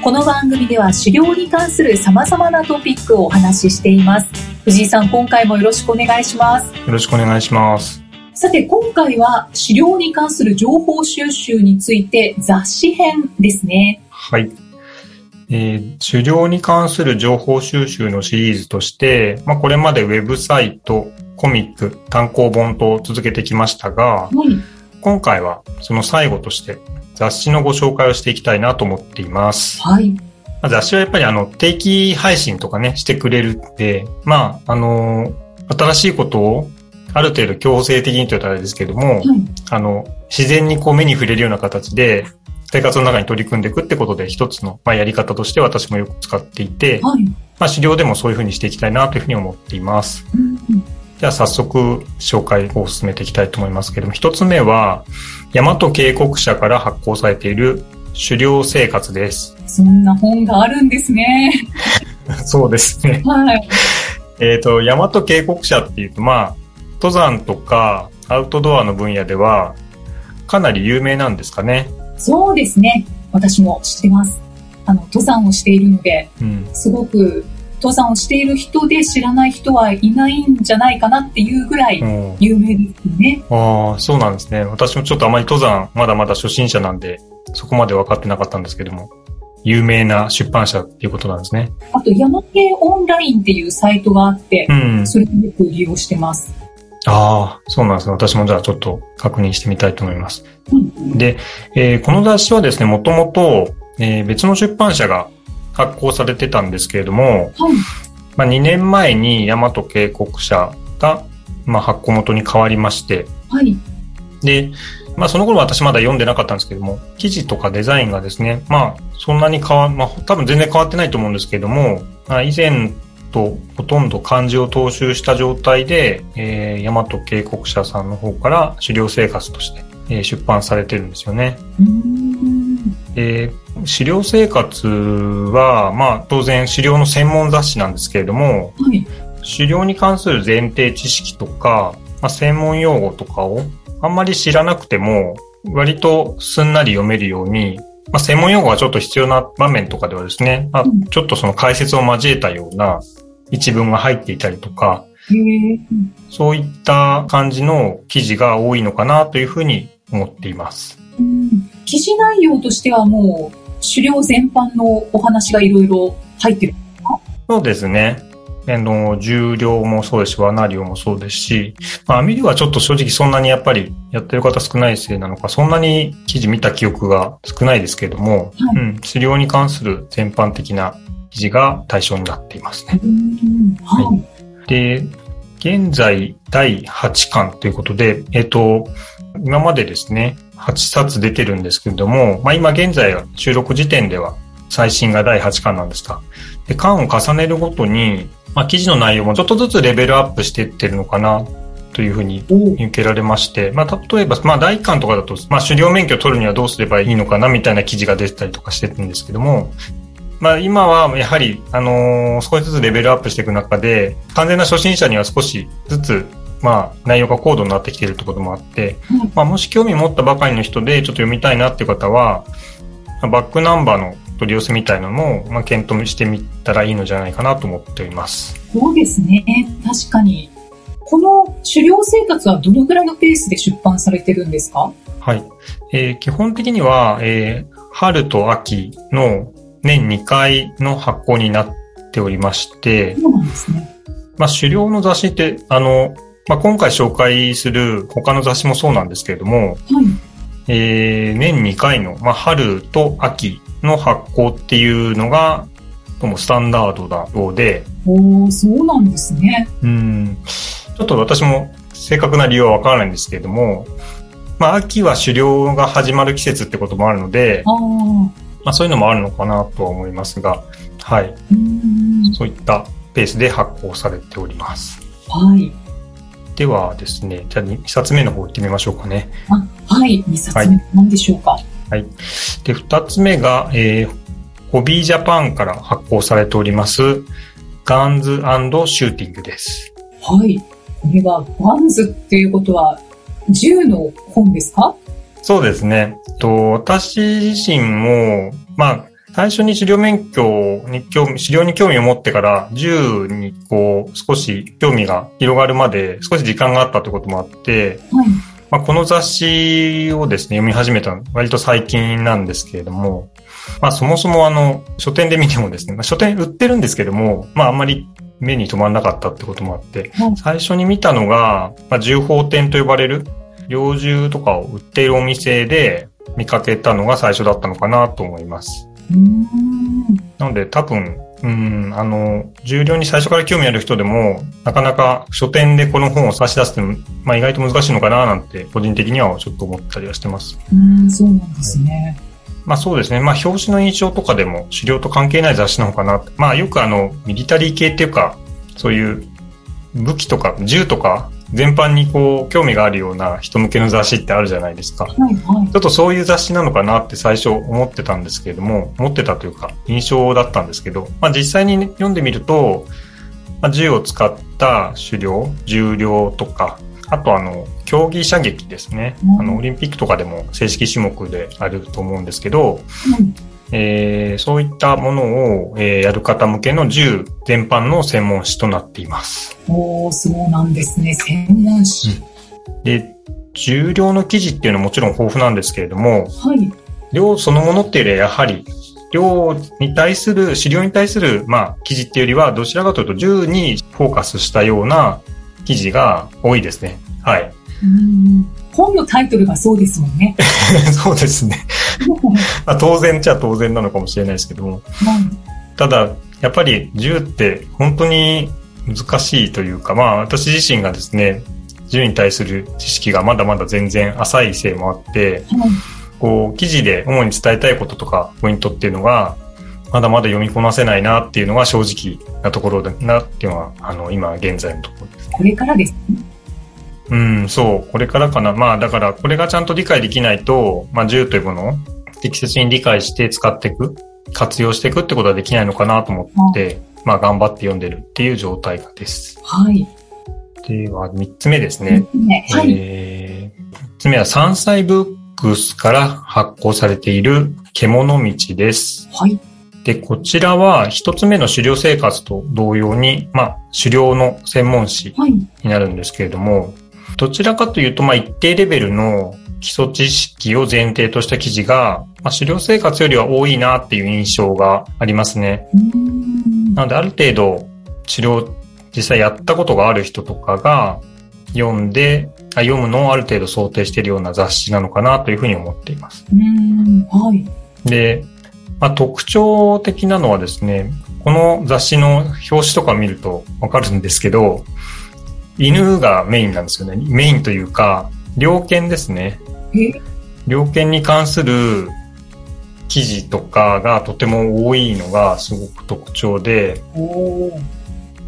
この番組では狩猟に関する様々なトピックをお話ししています。藤井さん、今回もよろしくお願いします。よろしくお願いします。さて、今回は狩猟に関する情報収集について雑誌編ですね。はい。えー狩猟に関する情報収集のシリーズとして、まあ、これまでウェブサイト、コミック、単行本と続けてきましたが、はい。今回はその最後として雑誌のご紹介をしていきたいなと思っています。はい。まあ雑誌はやっぱりあの定期配信とかね、してくれるんで、まあ、あの新しいことをある程度強制的にと言ったらあれですけども、はい。あの、自然にこう目に触れるような形で、生活の中に取り組んでいくってことで一つの、まあ、やり方として私もよく使っていて、はい。まあ、資料でもそういうふうにしていきたいなというふうに思っています。うんじゃあ早速紹介を進めていきたいと思いますけども、一つ目は、大和渓谷社から発行されている狩猟生活です。そんな本があるんですね。そうですね。はい。えっ、と、大和渓谷社っていうと、まあ、登山とかアウトドアの分野では、かなり有名なんですかね。そうですね。私も知ってます。あの、登山をしているので、うん。すごく登山をしている人で知らない人はいないんじゃないかなっていうぐらいうん有名ですよね。ああ、そうなんですね。私もちょっとあまり登山、まだまだ初心者なんで、そこまで分かってなかったんですけども、有名な出版社っていうことなんですね。あと、山系オンラインっていうサイトがあってう、ん。それでよく利用してます。ああ、そうなんですね。私もじゃあちょっと確認してみたいと思います。うんで、えーこの雑誌はですね、もともと、えー別の出版社が発行されてたんですけれども、はい。まあ、2年前に大和渓谷社が、まあ、発行元に変わりまして、はい。で、まあその頃私まだ読んでなかったんですけども、記事とかデザインがですね、まあそんなに変わ、まあ多分全然変わってないと思うんですけれども、まあ、以前とほとんど漢字を踏襲した状態で、えー、大和渓谷社さんの方から狩猟生活として、えー出版されてるんですよね。うーん。で、狩猟生活は、まあ当然狩猟の専門雑誌なんですけれども、はい。狩猟に関する前提知識とか、まあ、専門用語とかをあんまり知らなくても、割とすんなり読めるように、まあ、専門用語がちょっと必要な場面とかではですね、まあうんちょっとその解説を交えたような一文が入っていたりとか。そういった感じの記事が多いのかなというふうに思っています。うん記事内容としてはもう、狩猟全般のお話がいろいろ入ってる。そうですね。あの、重量もそうですし、罠量もそうですし、まあ、網漁はちょっと正直そんなにやっぱりやってる方少ないせいなのか、そんなに記事見た記憶が少ないですけれども、はいうん、狩猟に関する全般的な記事が対象になっていますね。うんはい。で、現在第8巻ということで、えっ、と、今までですね、8冊出てるんですけれども、まあ今現在は収録時点では最新が第8巻なんですが、で、巻を重ねるごとに、まあ記事の内容もちょっとずつレベルアップしていってるのかなというふうに受けられまして、まあ例えば、まあ第1巻とかだと、まあ狩猟免許を取るにはどうすればいいのかなみたいな記事が出てたりとかしてるんですけども、まあ今はやはり、あのー少しずつレベルアップしていく中で、完全な初心者には少しずつ、まあ内容が高度になってきているところもあって、はいまあもし興味持ったばかりの人でちょっと読みたいなっていう方は、まあバックナンバーの取り寄せみたいなのも、まあ検討してみたらいいのじゃないかなと思っております。そうですね。確かに。この狩猟生活はどのぐらいのペースで出版されてるんですか？はい。えー基本的には、えー春と秋の年2回の発行になっておりまして、そうなんですね。まあ、狩猟の雑誌って、あの、まあ、今回紹介する他の雑誌もそうなんですけれども、はい。えー年2回の、まあ、春と秋の発行っていうのが、どうもスタンダードだようで、おー、そうなんですね。うん、ちょっと私も正確な理由はわからないんですけれども、まあ、秋は狩猟が始まる季節ってこともあるので、ああ。まあ、そういうのもあるのかなとは思いますが、はい。そういったペースで発行されております。はい。ではですね、じゃあ2冊目の方行ってみましょうかね。あ、はい。2冊目、何でしょうか？で、2つ目が、えーホビージャパンから発行されております、ガンズシューティングです。はい。これは、ガンズっていうことは、銃の本ですか？そうですね。と私自身も、まあ、最初に狩猟免許に興味、狩猟に興味を持ってから、銃にこう、少し興味が広がるまで、少し時間があったということもあって、はい。まあ、この雑誌をですね、読み始めたの割と最近なんですけれども、まあ、そもそもあの、書店で見てもですね、まあ、書店売ってるんですけども、まあ、あんまり目に留まらなかったってこともあってはい、最初に見たのが、まあ、銃砲店と呼ばれる、猟銃とかを売っているお店で見かけたのが最初だったのかなと思います。なので多分、うん、あの、重量に最初から興味ある人でも、なかなか書店でこの本を差し出すって、まあ意外と難しいのかななんて、個人的にはちょっと思ったりはしてます。うーん、そうなんですね。まあそうですね。まあ表紙の印象とかでも狩猟と関係ない雑誌なのかな。まあよくあの、ミリタリー系っていうか、そういう武器とか銃とか全般にこう興味があるような人向けの雑誌ってあるじゃないですか。はい、はい。ちょっとそういう雑誌なのかなって最初思ってたんですけれども、思ってたというか印象だったんですけど、まあ実際にね読んでみると、まあ、銃を使った狩猟、重量とか、あとあの、競技射撃ですね。うんあの、オリンピックとかでも正式種目であると思うんですけど、うんえーそういったものを、えーやる方向けの銃全般の専門誌となっています。おー、そうなんですね。専門誌。で、重量の記事っていうのはもちろん豊富なんですけれども、はい。量そのものっていうよりはやはり、量に対する、資料に対する、まあ、記事っていうよりは、どちらかというと、銃にフォーカスしたような記事が多いですね。はい。うーん。本のタイトルがそうですもんね。そうですね。まあ、当然っちゃ当然なのかもしれないですけども。ただ、やっぱり銃って本当に難しいというか、まあ、私自身がですね、銃に対する知識がまだまだ全然浅いせいもあって、こう、記事で主に伝えたいこととか、ポイントっていうのが、まだまだ読みこなせないなっていうのが正直なところだなっていうのは、あの、今現在のところです。これからですね。うん、そう、これからかな。まあ、だから、これがちゃんと理解できないと、まあ、銃というものを適切に理解して使っていく、活用していくってことはできないのかなと思って、まあ、頑張って読んでるっていう状態です。はい。では、三つ目ですね。ねはい。えー、三つ目は山菜ブックスから発行されている獣道です。はい。で、こちらは一つ目の狩猟生活と同様に、まあ、狩猟の専門誌はい。になるんですけれども、どちらかというと、まあ、一定レベルの基礎知識を前提とした記事が、まあ、狩猟生活よりは多いなっていう印象がありますね。なので、ある程度、治療、実際やったことがある人とかが読んで、あ読むのをある程度想定しているような雑誌なのかなというふうに思っています。はい。で、まあ、特徴的なのはですね、この雑誌の表紙とか見るとわかるんですけど、犬がメインなんですよね。メインというか、猟犬ですね。え？猟犬に関する記事とかがとても多いのがすごく特徴で。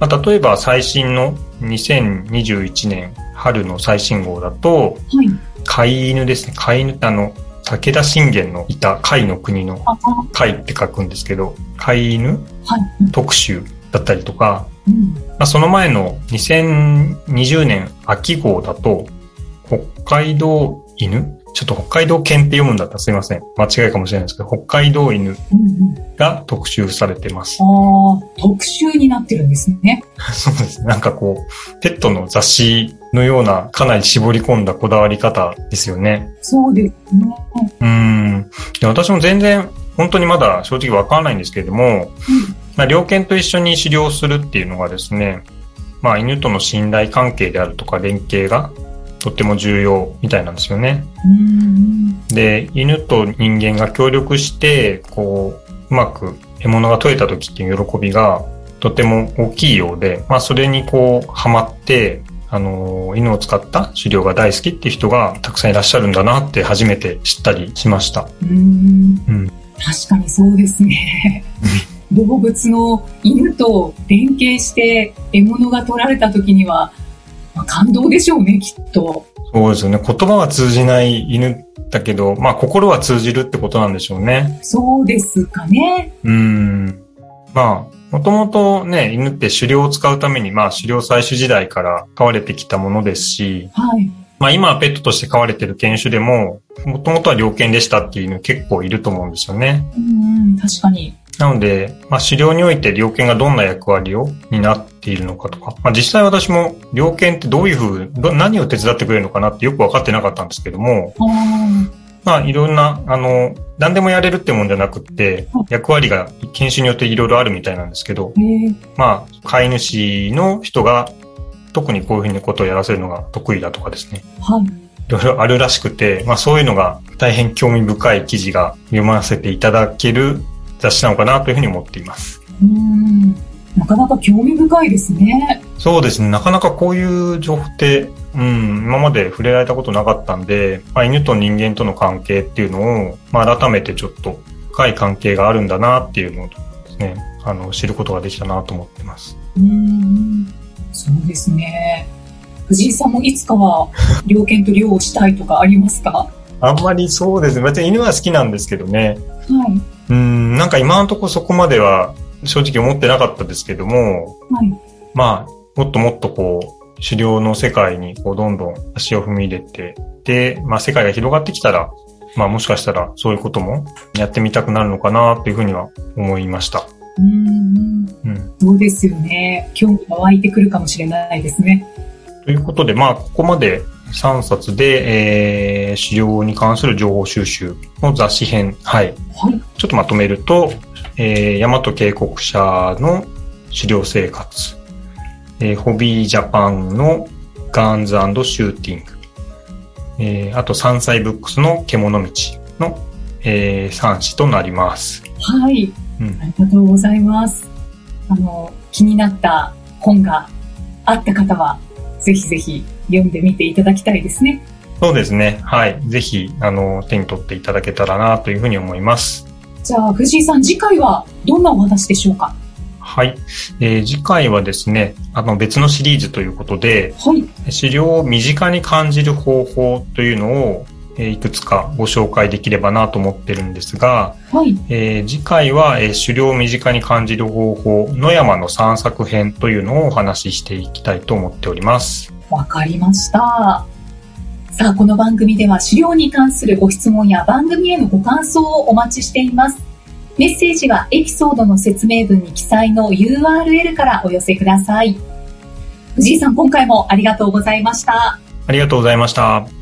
まあ、例えば最新の2021年春の最新号だと、はい。飼い犬ですね。飼い犬ってあの、武田信玄のいた貝の国のあ、あ貝って書くんですけど、飼い犬はい。特集だったりとか、うん。まあ、その前の2020年秋号だと、北海道犬？ちょっと北海道犬って読むんだったらすいません。間違いかもしれないですけど、北海道犬うんうん。が特集されてます。ああ、特集になってるんですね。そうですね。なんかこう、ペットの雑誌のようなかなり絞り込んだこだわり方ですよね。そうですね。うーん。で私も全然本当にまだ正直わかんないんですけれども、まあ、猟犬と一緒に狩猟するっていうのがですね、まあ、犬との信頼関係であるとか連携がとっても重要みたいなんですよね。で、犬と人間が協力して、こう、うまく獲物が取れた時っていう喜びがとても大きいようで、まあ、それにこう、ハマって、あの、犬を使った狩猟が大好きっていう人がたくさんいらっしゃるんだなって初めて知ったりしました。うんうん確かにそうですね。動物の犬と連携して獲物が取られた時には、まあ、感動でしょうね、きっと。そうですよね。言葉は通じない犬だけど、まあ心は通じるってことなんでしょうね。そうですかね。うん。まあ、もともとね、犬って狩猟を使うために、まあ狩猟採取時代から飼われてきたものですし、はい。まあ今はペットとして飼われてる犬種でも、もともとは猟犬でしたっていう犬結構いると思うんですよね。うん、確かに。なので、まあ、狩猟において猟犬がどんな役割を担っているのかとか、まあ、実際私も猟犬ってどういうふう、何を手伝ってくれるのかなってよく分かってなかったんですけども、まあ、いろんな、あの、何でもやれるってもんじゃなくって、役割が犬種によっていろいろあるみたいなんですけど、まあ、飼い主の人が特にこういうふうにことをやらせるのが得意だとかですね。はい。いろいろあるらしくて、まあそういうのが大変興味深い記事が読ませていただける雑誌なのかなというふうに思っています。うんなかなか興味深いですね。そうですね。なかなかこういう情報って、うん、今まで触れられたことなかったんで、まあ、犬と人間との関係っていうのを、まあ、改めてちょっと深い関係があるんだなっていうのをですね、あの、知ることができたなと思ってます。うん、そうですね。藤井さんもいつかは猟犬と猟をしたいとかありますか？あんまりそうですね。別に犬は好きなんですけどね。はい。うん、なんか今のところそこまでは正直思ってなかったですけども、はい、まあ、もっともっとこう、狩猟の世界にこうどんどん足を踏み入れて、で、まあ世界が広がってきたら、まあもしかしたらそういうこともやってみたくなるのかなというふうには思いました。うん、うん、そうですよね。興味が湧いてくるかもしれないですね。ということで、まあ、ここまで3冊で、えー、使用に関する情報収集の雑誌編、はい。はい、ちょっとまとめると、えー、大和渓谷社の狩猟生活、えー、ホビージャパンのガンズシューティング、えー、あと山菜ブックスの獣道の、えー、3紙となります。はい、うん。ありがとうございます。あの、気になった本があった方は、ぜひぜひ読んでみていただきたいですね。そうですね。はい。ぜひ、あの、手に取っていただけたらなというふうに思います。じゃあ、藤井さん、次回はどんなお話でしょうか？はい、えー、次回はですね、あの別のシリーズということで、はい、資料を身近に感じる方法というのを、えー、いくつかご紹介できればなと思ってるんですが、はい、えー、次回は、えー、狩猟を身近に感じる方法、野山の散策編というのをお話ししていきたいと思っております。わかりました。さあ、この番組では資料に関するご質問や番組へのご感想をお待ちしています。メッセージはエピソードの説明文に記載の URL からお寄せください。藤井さん、今回もありがとうございました。ありがとうございました。